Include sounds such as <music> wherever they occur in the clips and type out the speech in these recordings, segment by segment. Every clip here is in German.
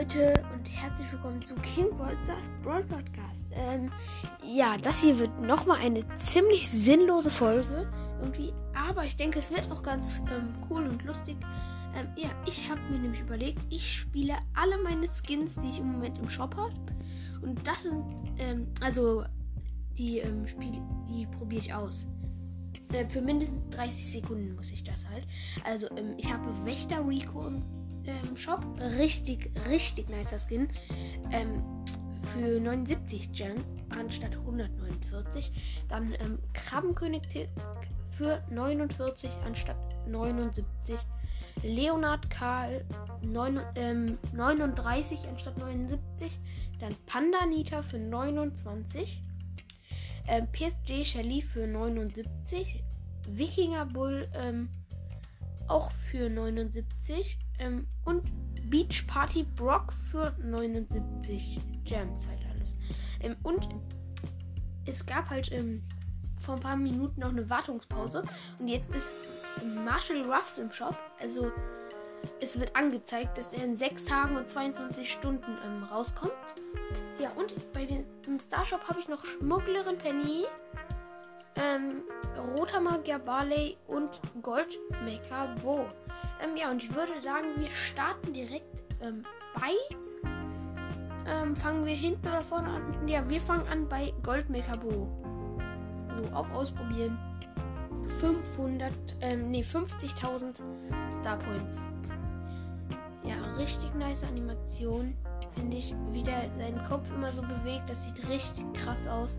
Leute und herzlich willkommen zu King Brawl Stars Brawl Podcast. Ähm, ja, das hier wird nochmal eine ziemlich sinnlose Folge irgendwie, aber ich denke, es wird auch ganz ähm, cool und lustig. Ähm, ja, ich habe mir nämlich überlegt, ich spiele alle meine Skins, die ich im Moment im Shop habe. Und das sind, ähm, also die ähm, Spiele, die probiere ich aus. Äh, für mindestens 30 Sekunden muss ich das halt. Also ähm, ich habe Wächter Rico im ähm, Shop. Richtig, richtig nicer Skin. Ähm, für 79 Gems anstatt 149. Dann ähm, Krabbenkönig für 49 anstatt 79. Leonard Karl 9, ähm, 39 anstatt 79. Dann Panda Nita für 29. Ähm, PSG Shelly für 79. Wikinger Bull ähm, auch für 79. Ähm, und Beach Party Brock für 79 Gems halt alles. Ähm, und es gab halt ähm, vor ein paar Minuten noch eine Wartungspause. Und jetzt ist Marshall Ruffs im Shop. Also es wird angezeigt, dass er in 6 Tagen und 22 Stunden ähm, rauskommt. Ja, und bei den, im Starshop habe ich noch Schmugglerin Penny, ähm, Roter Magier und Goldmaker Bo. Ähm, ja, und ich würde sagen, wir starten direkt ähm, bei. Ähm, fangen wir hinten oder vorne an? Ja, wir fangen an bei Goldmaker Bo. So, auf Ausprobieren. 500, ähm, nee, 50.000 Star Points. Ja, richtig nice Animation. Finde ich, wie der seinen Kopf immer so bewegt. Das sieht richtig krass aus.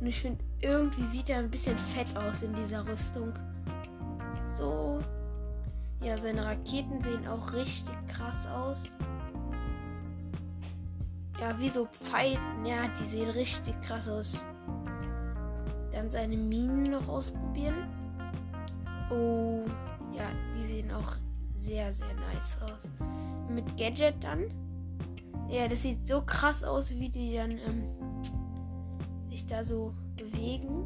Und ich finde, irgendwie sieht er ein bisschen fett aus in dieser Rüstung. So, ja, seine Raketen sehen auch richtig krass aus. Ja, wie so Pfeil. Ja, die sehen richtig krass aus. Dann seine Minen noch ausprobieren. Oh, ja, die sehen auch sehr, sehr nice aus. Mit Gadget dann. Ja, das sieht so krass aus, wie die dann ähm, sich da so bewegen.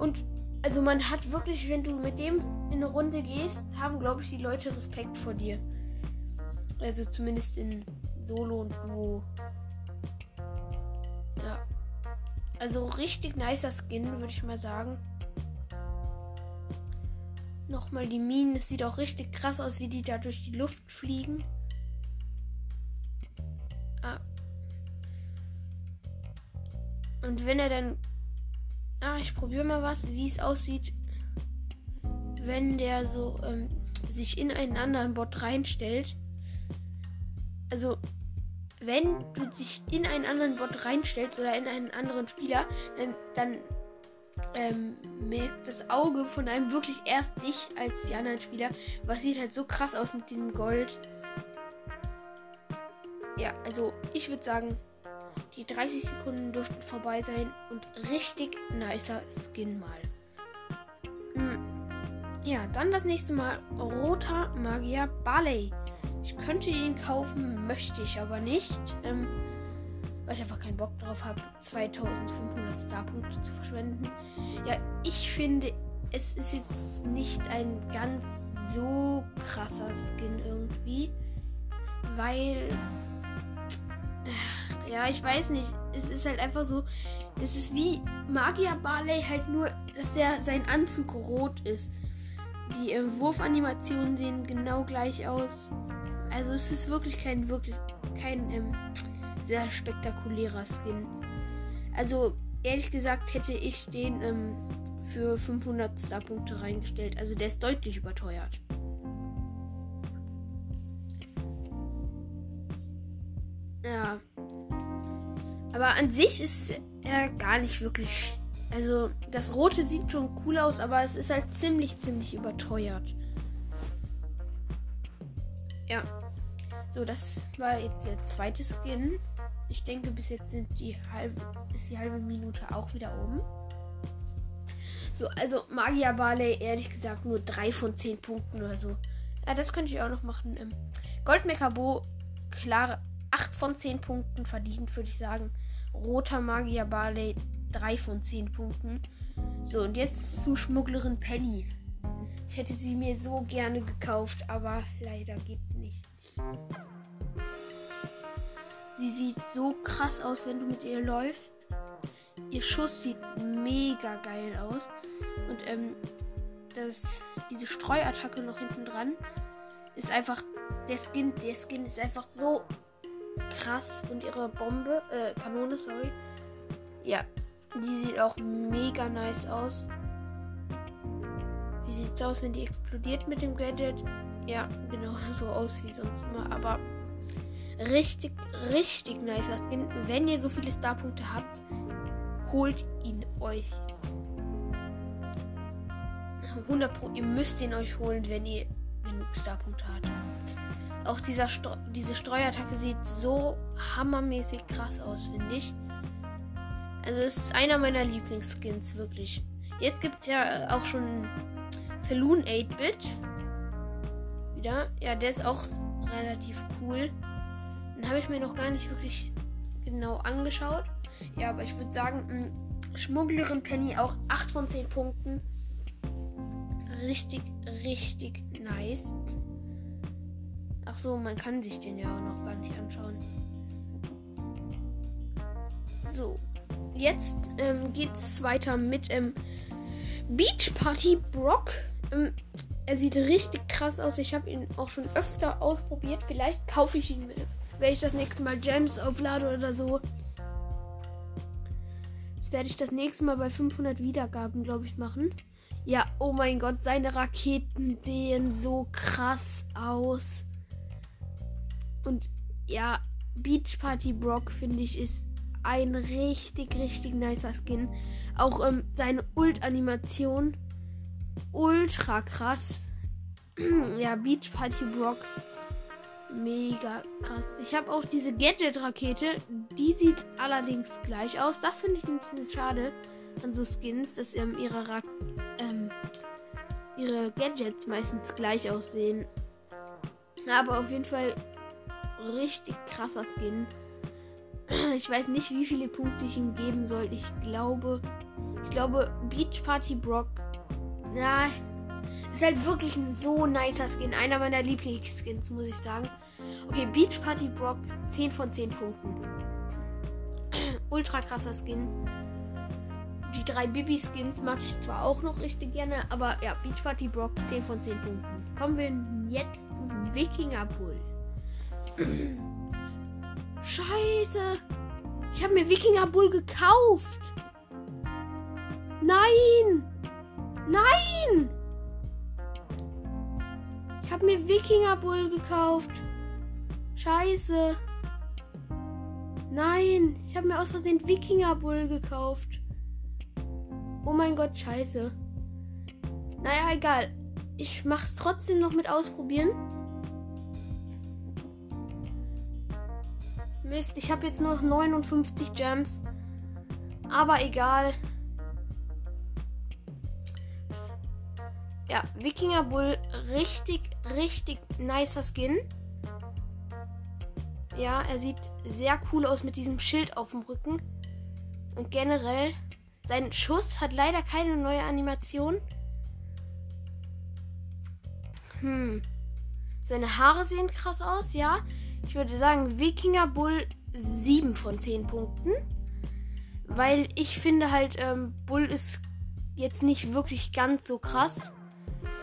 Und also man hat wirklich, wenn du mit dem in eine Runde gehst, haben, glaube ich, die Leute Respekt vor dir. Also zumindest in Solo und Duo. Ja. Also richtig nicer Skin, würde ich mal sagen. Nochmal die Minen. Es sieht auch richtig krass aus, wie die da durch die Luft fliegen. Ah. Und wenn er dann Ah, ich probiere mal was, wie es aussieht, wenn der so ähm, sich in einen anderen Bot reinstellt. Also, wenn du dich in einen anderen Bot reinstellst oder in einen anderen Spieler, dann, dann ähm, merkt das Auge von einem wirklich erst dich als die anderen Spieler. Was sieht halt so krass aus mit diesem Gold. Ja, also ich würde sagen, die 30 Sekunden dürften vorbei sein und richtig nicer Skin mal. Hm. Ja, dann das nächste Mal Roter Magier Barley. Ich könnte ihn kaufen, möchte ich aber nicht. Ähm, weil ich einfach keinen Bock drauf habe, 2500 Starpunkte zu verschwenden. Ja, ich finde, es ist jetzt nicht ein ganz so krasser Skin irgendwie. Weil ja, ich weiß nicht. Es ist halt einfach so. Das ist wie Magier Barley, halt nur, dass der sein Anzug rot ist. Die äh, Wurfanimationen sehen genau gleich aus. Also es ist wirklich kein wirklich kein ähm, sehr spektakulärer Skin. Also ehrlich gesagt hätte ich den ähm, für 500 Starpunkte reingestellt. Also der ist deutlich überteuert. Ja. Aber an sich ist er gar nicht wirklich. Also, das Rote sieht schon cool aus, aber es ist halt ziemlich, ziemlich überteuert. Ja. So, das war jetzt der zweite Skin. Ich denke, bis jetzt sind die halbe, ist die halbe Minute auch wieder oben. So, also Magier Barley, ehrlich gesagt, nur 3 von 10 Punkten oder so. Ja, das könnte ich auch noch machen. Ähm, Goldmecker Bo, klare 8 von 10 Punkten verdient, würde ich sagen. Roter Magier Barley 3 von 10 Punkten. So, und jetzt zu Schmugglerin Penny. Ich hätte sie mir so gerne gekauft, aber leider geht nicht. Sie sieht so krass aus, wenn du mit ihr läufst. Ihr Schuss sieht mega geil aus. Und ähm, das, diese Streuattacke noch hinten dran ist einfach. Der Skin, der Skin ist einfach so krass. Und ihre Bombe, äh, Kanone, sorry. Ja, die sieht auch mega nice aus. Wie sieht's aus, wenn die explodiert mit dem Gadget? Ja, genau <laughs> so aus wie sonst immer. Aber richtig, richtig nice Skin. Wenn ihr so viele Starpunkte habt, holt ihn euch. 100 Pro, ihr müsst ihn euch holen, wenn ihr genug Starpunkte habt. Auch dieser Stro diese Streuattacke sieht so hammermäßig krass aus, finde ich. Also es ist einer meiner Lieblingsskins, wirklich. Jetzt gibt es ja auch schon Saloon 8-Bit. Wieder. Ja, der ist auch relativ cool. Den habe ich mir noch gar nicht wirklich genau angeschaut. Ja, aber ich würde sagen, Schmugglerin Penny auch 8 von 10 Punkten. Richtig, richtig nice. Ach so, man kann sich den ja auch noch gar nicht anschauen. So, jetzt ähm, es weiter mit ähm, Beach Party Brock. Ähm, er sieht richtig krass aus. Ich habe ihn auch schon öfter ausprobiert. Vielleicht kaufe ich ihn, wenn ich das nächste Mal Gems auflade oder so. Das werde ich das nächste Mal bei 500 Wiedergaben, glaube ich, machen. Ja, oh mein Gott, seine Raketen sehen so krass aus. Und ja, Beach Party Brock, finde ich, ist ein richtig, richtig nicer Skin. Auch ähm, seine Ult-Animation. Ultra krass. <clears throat> ja, Beach Party Brock. Mega krass. Ich habe auch diese Gadget-Rakete. Die sieht allerdings gleich aus. Das finde ich ein bisschen schade an so Skins, dass ähm, ihre, ähm, ihre Gadgets meistens gleich aussehen. Aber auf jeden Fall richtig krasser Skin. <clears throat> Ich weiß nicht, wie viele Punkte ich ihm geben soll. Ich glaube, ich glaube, Beach Party Brock. Na, ist halt wirklich ein so nicer Skin. Einer meiner Lieblingsskins, muss ich sagen. Okay, Beach Party Brock, 10 von 10 Punkten. <clears throat> Ultra krasser Skin. Die drei Bibi-Skins mag ich zwar auch noch richtig gerne, aber ja, Beach Party Brock, 10 von 10 Punkten. Kommen wir jetzt zu Wikinger Bull. Scheiße. Ich habe mir Wikinger Bull gekauft. Nein. Nein. Ich habe mir Wikinger Bull gekauft. Scheiße. Nein, ich habe mir aus Versehen Wikinger Bull gekauft. Oh mein Gott, scheiße. Naja, egal. Ich mach's trotzdem noch mit ausprobieren. Mist, ich habe jetzt nur noch 59 Gems. Aber egal. Ja, Wikinger Bull, richtig, richtig nicer Skin. Ja, er sieht sehr cool aus mit diesem Schild auf dem Rücken. Und generell, sein Schuss hat leider keine neue Animation. Hm. Seine Haare sehen krass aus, ja. Ich würde sagen, Wikinger Bull 7 von 10 Punkten. Weil ich finde halt, ähm, Bull ist jetzt nicht wirklich ganz so krass.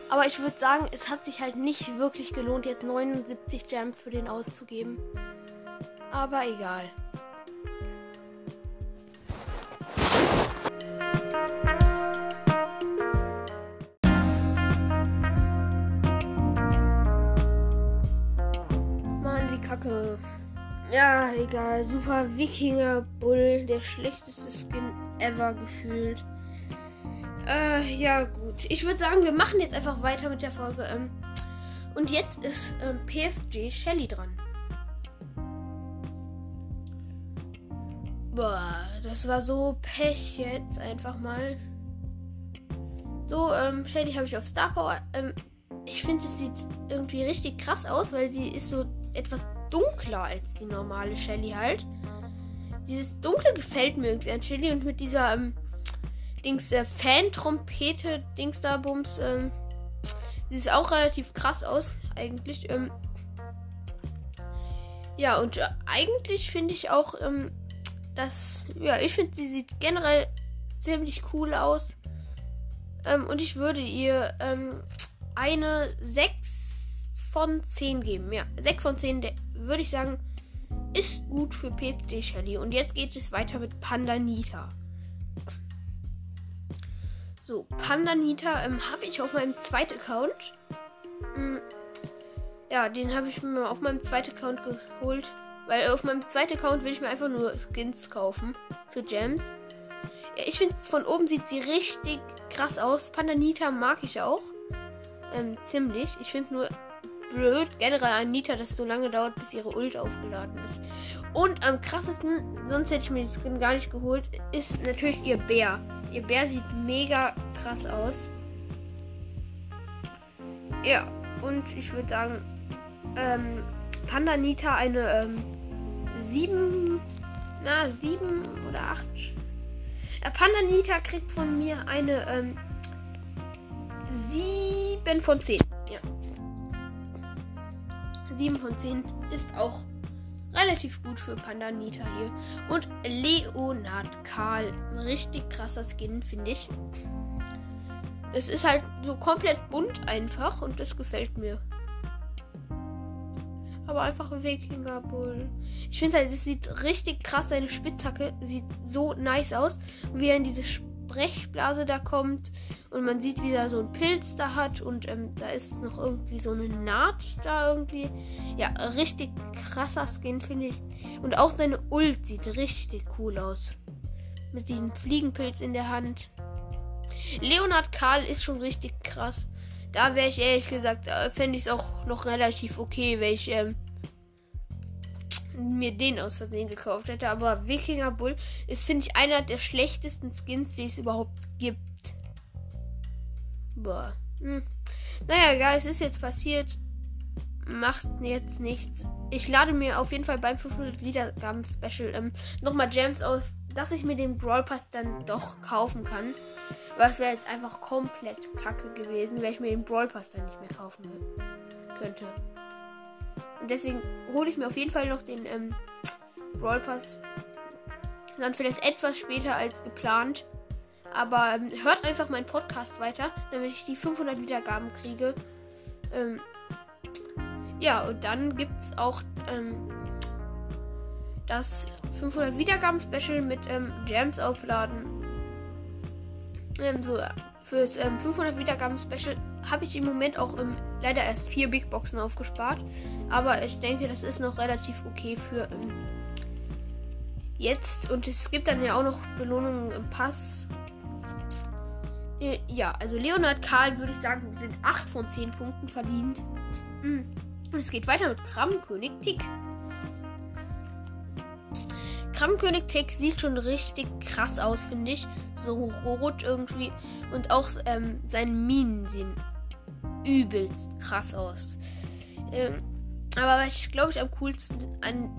Aber ich würde sagen, es hat sich halt nicht wirklich gelohnt, jetzt 79 Gems für den auszugeben. Aber egal. Kacke. Ja, egal. Super Wikinger Bull. Der schlechteste Skin ever gefühlt. Äh, ja, gut. Ich würde sagen, wir machen jetzt einfach weiter mit der Folge. Ähm, und jetzt ist ähm, PSG Shelly dran. Boah, das war so Pech jetzt einfach mal. So, ähm, Shelly habe ich auf Star Power. Ähm, ich finde, es sieht irgendwie richtig krass aus, weil sie ist so etwas dunkler als die normale Shelly halt. Dieses Dunkle gefällt mir irgendwie an Shelly und mit dieser ähm, Dings äh, Fan-Trompete, Dings da Bums, ähm, sieht auch relativ krass aus, eigentlich. Ähm, ja, und äh, eigentlich finde ich auch, ähm, dass, ja, ich finde, sie sieht generell ziemlich cool aus. Ähm, und ich würde ihr ähm, eine 6 von 10 geben. Ja, 6 von 10 würde ich sagen, ist gut für PT Shelly. Und jetzt geht es weiter mit Pandanita. So, Pandanita ähm, habe ich auf meinem zweiten Account. Hm, ja, den habe ich mir auf meinem zweiten Account geholt. Weil auf meinem zweiten Account will ich mir einfach nur Skins kaufen für Gems. Ja, ich finde, von oben sieht sie richtig krass aus. Pandanita mag ich auch. Ähm, ziemlich. Ich finde nur blöd, generell an Nita, dass es so lange dauert, bis ihre Ult aufgeladen ist. Und am krassesten, sonst hätte ich mir das Skin gar nicht geholt, ist natürlich ihr Bär. Ihr Bär sieht mega krass aus. Ja, und ich würde sagen, ähm, Panda Nita eine ähm, 7, na, 7 oder 8. Ja, Panda Nita kriegt von mir eine ähm, 7 von 10. 7 von 10 ist auch relativ gut für Pandanita hier. Und Leonard Karl. Richtig krasser Skin, finde ich. Es ist halt so komplett bunt einfach und das gefällt mir. Aber einfach Wikinger Bull. Ich finde halt, es sieht richtig krass, seine Spitzhacke sieht so nice aus. wie er in diese Sprechblase da kommt und man sieht, wie er so einen Pilz da hat und ähm, da ist noch irgendwie so eine Naht da irgendwie. Ja, richtig krasser Skin, finde ich. Und auch seine Ult sieht richtig cool aus. Mit diesem Fliegenpilz in der Hand. Leonard Karl ist schon richtig krass. Da wäre ich ehrlich gesagt, äh, fände ich es auch noch relativ okay, wenn ich ähm, mir den aus Versehen gekauft hätte. Aber Wikinger Bull ist, finde ich, einer der schlechtesten Skins, die es überhaupt gibt. Boah. Hm. Naja, egal, es ist jetzt passiert. Macht jetzt nichts. Ich lade mir auf jeden Fall beim 500 Wiedergaben Special ähm, nochmal Gems aus, dass ich mir den Brawl Pass dann doch kaufen kann. Weil es wäre jetzt einfach komplett kacke gewesen, wenn ich mir den Brawl Pass dann nicht mehr kaufen könnte. Und deswegen hole ich mir auf jeden Fall noch den ähm, Brawl Pass. Dann vielleicht etwas später als geplant. Aber ähm, hört einfach meinen Podcast weiter, damit ich die 500 Wiedergaben kriege. Ähm, ja, und dann gibt es auch ähm, das 500 Wiedergaben Special mit ähm, Gems aufladen. Ähm, so fürs 500 ähm, Wiedergaben Special habe ich im Moment auch leider erst vier Big Boxen aufgespart. Aber ich denke, das ist noch relativ okay für ähm, jetzt. Und es gibt dann ja auch noch Belohnungen im Pass. Äh, ja, also Leonard Karl würde ich sagen, sind 8 von 10 Punkten verdient. Mm. Und es geht weiter mit Krabbenkönig Tick. Krabbenkönig Tick sieht schon richtig krass aus, finde ich. So rot irgendwie. Und auch ähm, seine Minen sehen übelst krass aus. Ähm, aber was ich glaube ich am coolsten an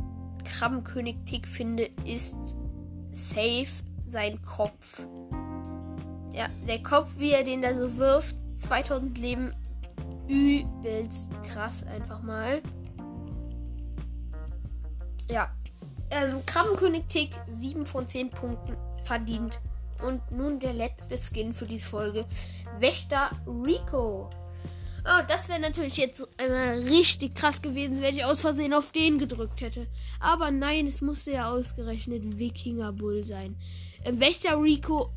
Krabbenkönig Tick finde, ist safe sein Kopf. Ja, der Kopf, wie er den da so wirft, 2000 Leben, übelst krass einfach mal. Ja, ähm, Krabbenkönig Tick, 7 von 10 Punkten verdient. Und nun der letzte Skin für diese Folge. Wächter Rico. Oh, das wäre natürlich jetzt einmal richtig krass gewesen, wenn ich aus Versehen auf den gedrückt hätte. Aber nein, es musste ja ausgerechnet Wikinger Bull sein. Äh, Wächter Rico,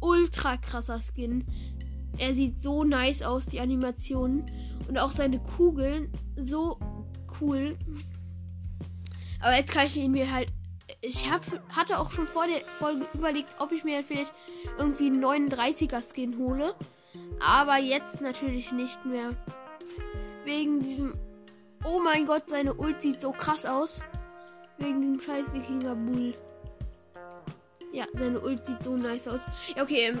ultra krasser Skin. Er sieht so nice aus, die Animationen. Und auch seine Kugeln, so cool. Aber jetzt kann ich ihn mir halt. Ich hab, hatte auch schon vor der Folge überlegt, ob ich mir vielleicht irgendwie einen 39er Skin hole. Aber jetzt natürlich nicht mehr. Wegen diesem. Oh mein Gott, seine Ult sieht so krass aus. Wegen diesem scheiß Wikinger Bull. Ja, seine Ult sieht so nice aus. Ja, okay. Ähm,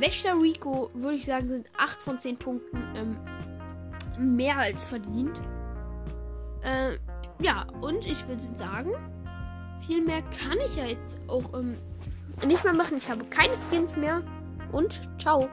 Wächter Rico, würde ich sagen, sind 8 von 10 Punkten ähm, mehr als verdient. Ähm, ja, und ich würde sagen, viel mehr kann ich ja jetzt auch ähm, nicht mehr machen. Ich habe keine Skins mehr. Und ciao.